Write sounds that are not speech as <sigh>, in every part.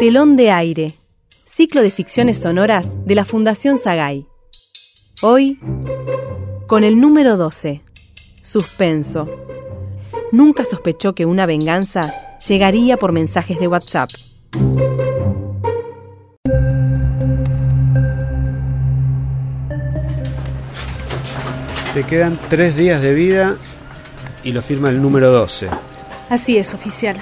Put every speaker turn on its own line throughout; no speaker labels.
Telón de aire, ciclo de ficciones sonoras de la Fundación Sagay. Hoy, con el número 12, suspenso. Nunca sospechó que una venganza llegaría por mensajes de WhatsApp.
Te quedan tres días de vida y lo firma el número 12.
Así es, oficial.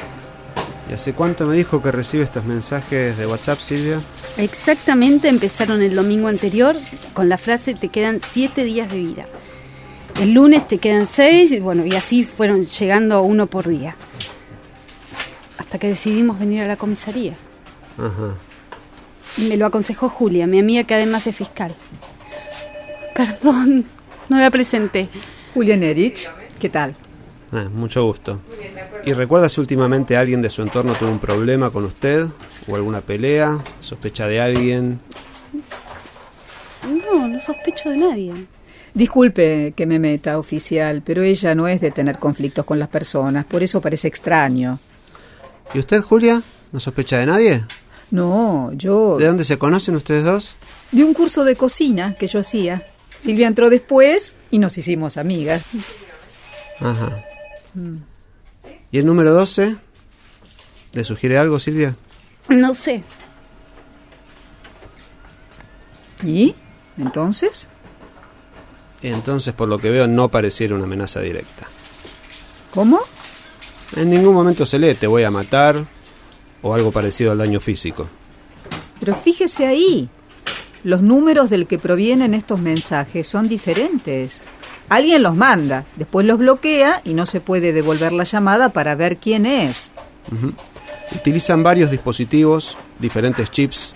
¿Y hace cuánto me dijo que recibe estos mensajes de WhatsApp, Silvia?
Exactamente empezaron el domingo anterior con la frase te quedan siete días de vida. El lunes te quedan seis, y bueno, y así fueron llegando uno por día. Hasta que decidimos venir a la comisaría.
Ajá.
Me lo aconsejó Julia, mi amiga que además es fiscal. Perdón, no la presenté.
Julián Erich, ¿qué tal?
Ah, mucho gusto. ¿Y recuerda si últimamente alguien de su entorno tuvo un problema con usted? ¿O alguna pelea? ¿Sospecha de alguien?
No, no sospecho de nadie.
Disculpe que me meta, oficial, pero ella no es de tener conflictos con las personas, por eso parece extraño.
¿Y usted, Julia? ¿No sospecha de nadie?
No, yo...
¿De dónde se conocen ustedes dos?
De un curso de cocina que yo hacía. Silvia entró después y nos hicimos amigas.
Ajá. ¿Y el número 12? ¿Le sugiere algo, Silvia?
No sé.
¿Y? ¿Entonces?
Entonces, por lo que veo, no pareciera una amenaza directa.
¿Cómo?
En ningún momento se lee te voy a matar o algo parecido al daño físico.
Pero fíjese ahí. Los números del que provienen estos mensajes son diferentes. Alguien los manda, después los bloquea y no se puede devolver la llamada para ver quién es.
Utilizan varios dispositivos, diferentes chips.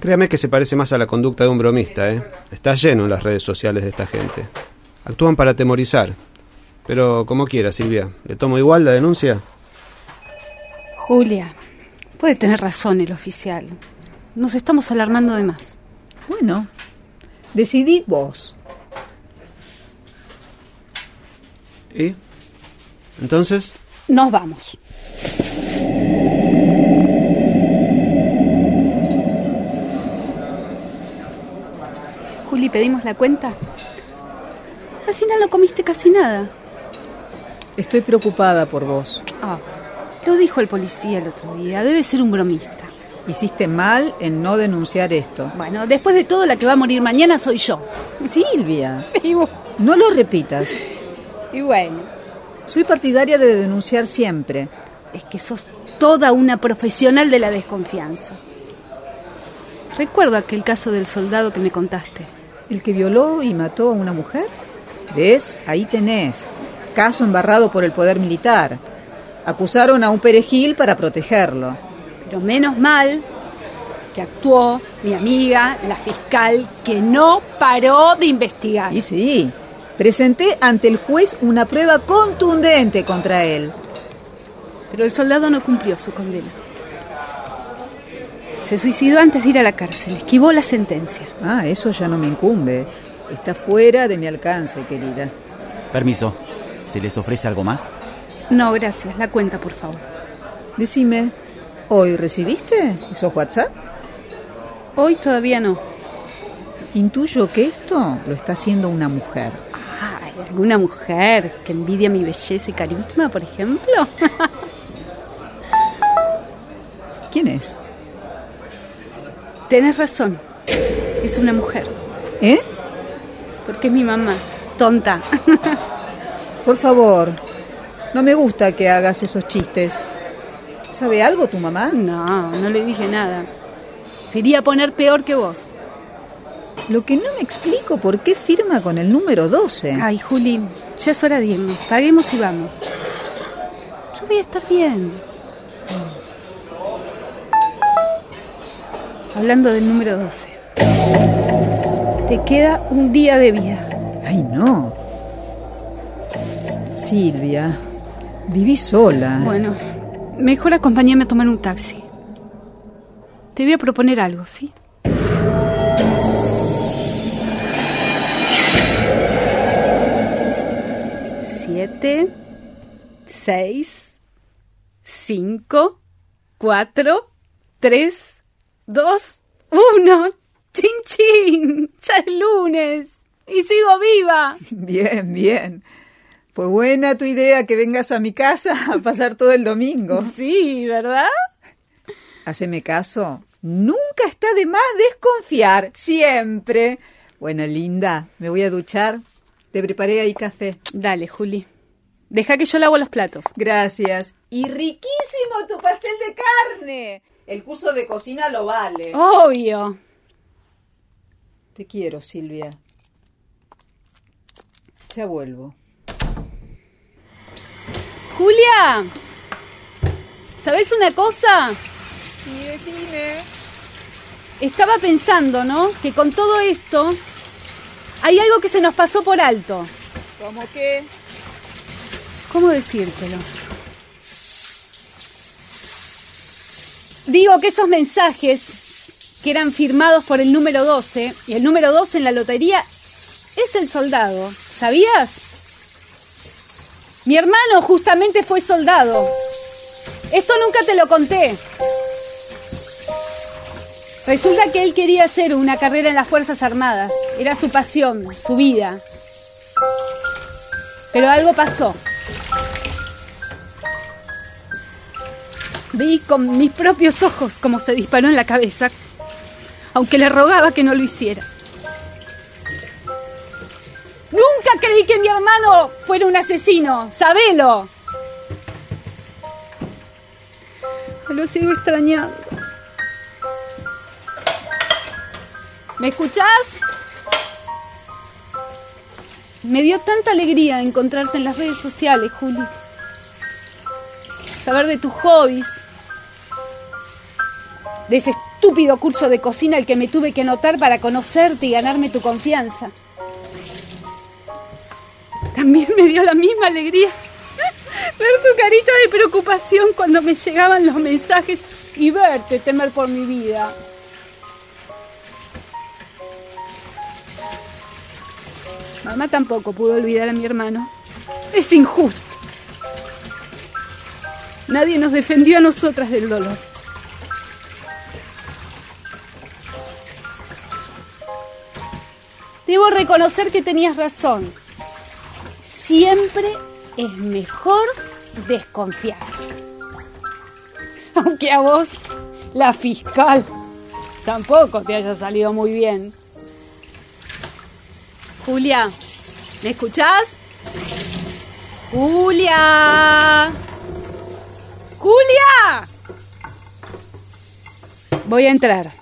Créame que se parece más a la conducta de un bromista, ¿eh? Está lleno en las redes sociales de esta gente. Actúan para atemorizar. Pero como quiera, Silvia. ¿Le tomo igual la denuncia?
Julia, puede tener razón el oficial. Nos estamos alarmando de más.
Bueno, decidí vos.
¿Y? Entonces,
Nos vamos. Juli, pedimos la cuenta. Al final no comiste casi nada.
Estoy preocupada por vos.
Ah, lo dijo el policía el otro día. Debe ser un bromista.
Hiciste mal en no denunciar esto.
Bueno, después de todo, la que va a morir mañana soy yo.
Silvia, <laughs> no lo repitas.
Y bueno,
Soy partidaria de denunciar siempre.
es que sos toda una profesional de la desconfianza. Recuerdo aquel caso del soldado que me contaste.
¿El que violó y mató a una mujer? ¿Ves? Ahí tenés. Caso embarrado por el poder militar. Acusaron a un perejil para protegerlo.
Pero menos mal que actuó mi amiga, la fiscal, que no paró de investigar.
Y sí, presenté ante el juez una prueba contundente contra él.
Pero el soldado no cumplió su condena. Se suicidó antes de ir a la cárcel, esquivó la sentencia.
Ah, eso ya no me incumbe. Está fuera de mi alcance, querida.
Permiso. ¿Se les ofrece algo más?
No, gracias, la cuenta, por favor.
Decime, ¿hoy recibiste esos WhatsApp?
Hoy todavía no.
Intuyo que esto lo está haciendo una mujer.
¿Alguna mujer que envidia mi belleza y carisma, por ejemplo? <laughs>
¿Quién es?
Tenés razón, es una mujer,
¿Eh?
porque es mi mamá, tonta. <laughs>
Por favor, no me gusta que hagas esos chistes. ¿Sabe algo tu mamá?
No, no le dije nada. Se iría a poner peor que vos.
Lo que no me explico por qué firma con el número 12.
Ay, Juli, ya es hora de irnos. Paguemos y vamos. Yo voy a estar bien. Hablando del número 12. Te queda un día de vida.
Ay, no. Silvia, viví sola.
Bueno, mejor acompáñame a tomar un taxi. Te voy a proponer algo, ¿sí? Siete, seis, cinco, cuatro, Tres, dos, uno. <laughs> ¡Chin, chin! Ya es lunes y sigo viva. <laughs>
Bien, bien. Fue buena tu idea que vengas a mi casa a pasar todo el domingo. <laughs>
Sí, ¿verdad?
Haceme caso. Nunca está de más desconfiar, siempre. Bueno, linda, me voy a duchar. Te preparé ahí café.
Dale, Juli. Deja que yo lavo los platos.
Gracias. Y riquísimo tu pastel de carne. El curso de cocina lo vale.
Obvio.
Te quiero, Silvia. Ya vuelvo.
Julia, ¿sabes una cosa?
Sí, decime.
Estaba pensando, ¿no? Que con todo esto hay algo que se nos pasó por alto.
¿Cómo qué?
¿Cómo decírtelo? Digo que esos mensajes que eran firmados por el número 12, y el número 12 en la lotería es el soldado, ¿sabías? Mi hermano justamente fue soldado. Esto nunca te lo conté. Resulta que él quería hacer una carrera en las Fuerzas Armadas. Era su pasión, su vida. Pero algo pasó. Vi con mis propios ojos cómo se disparó en la cabeza, aunque le rogaba que no lo hiciera. Nunca creí que mi hermano fuera un asesino, sabelo. Lo sigo extrañando. ¿Me escuchás? Me dio tanta alegría encontrarte en las redes sociales, Juli. Saber de tus hobbies. De ese estúpido curso de cocina al que me tuve que anotar para conocerte y ganarme tu confianza. También me dio la misma alegría ver tu carita de preocupación cuando me llegaban los mensajes y verte temer por mi vida. Mamá tampoco pudo olvidar a mi hermano. Es injusto. Nadie nos defendió a nosotras del dolor. Debo reconocer que tenías razón. Siempre es mejor desconfiar. Aunque a vos, la fiscal, tampoco te haya salido muy bien. Julia, ¿me escuchás? Julia. Julia. Voy a entrar.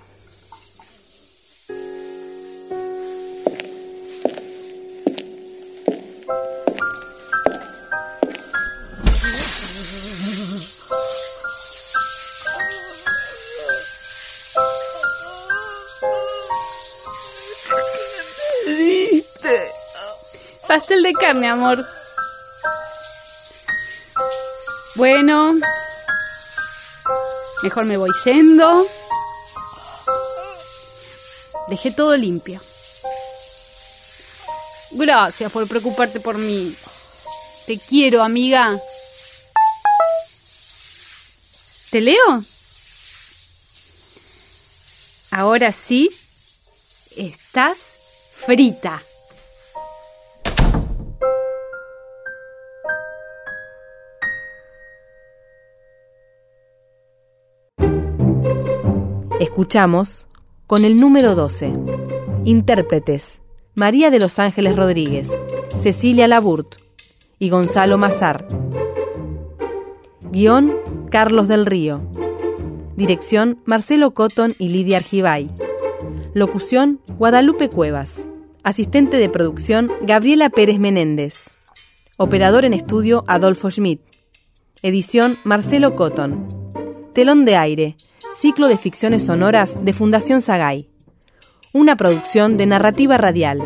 De carne, amor. Bueno, mejor me voy yendo. Dejé todo limpio. Gracias por preocuparte por mí. Te quiero, amiga. ¿Te leo? Ahora sí, estás frita.
Escuchamos con el número 12. Intérpretes: María de los Ángeles Rodríguez, Cecilia Laburt y Gonzalo Mazar. Guión: Carlos del Río. Dirección: Marcelo Cotton y Lidia Argibay. Locución: Guadalupe Cuevas. Asistente de producción: Gabriela Pérez Menéndez. Operador en estudio: Adolfo Schmidt. Edición: Marcelo Cotton. Telón de aire Ciclo de ficciones sonoras de Fundación Sagay. Una producción de narrativa radial.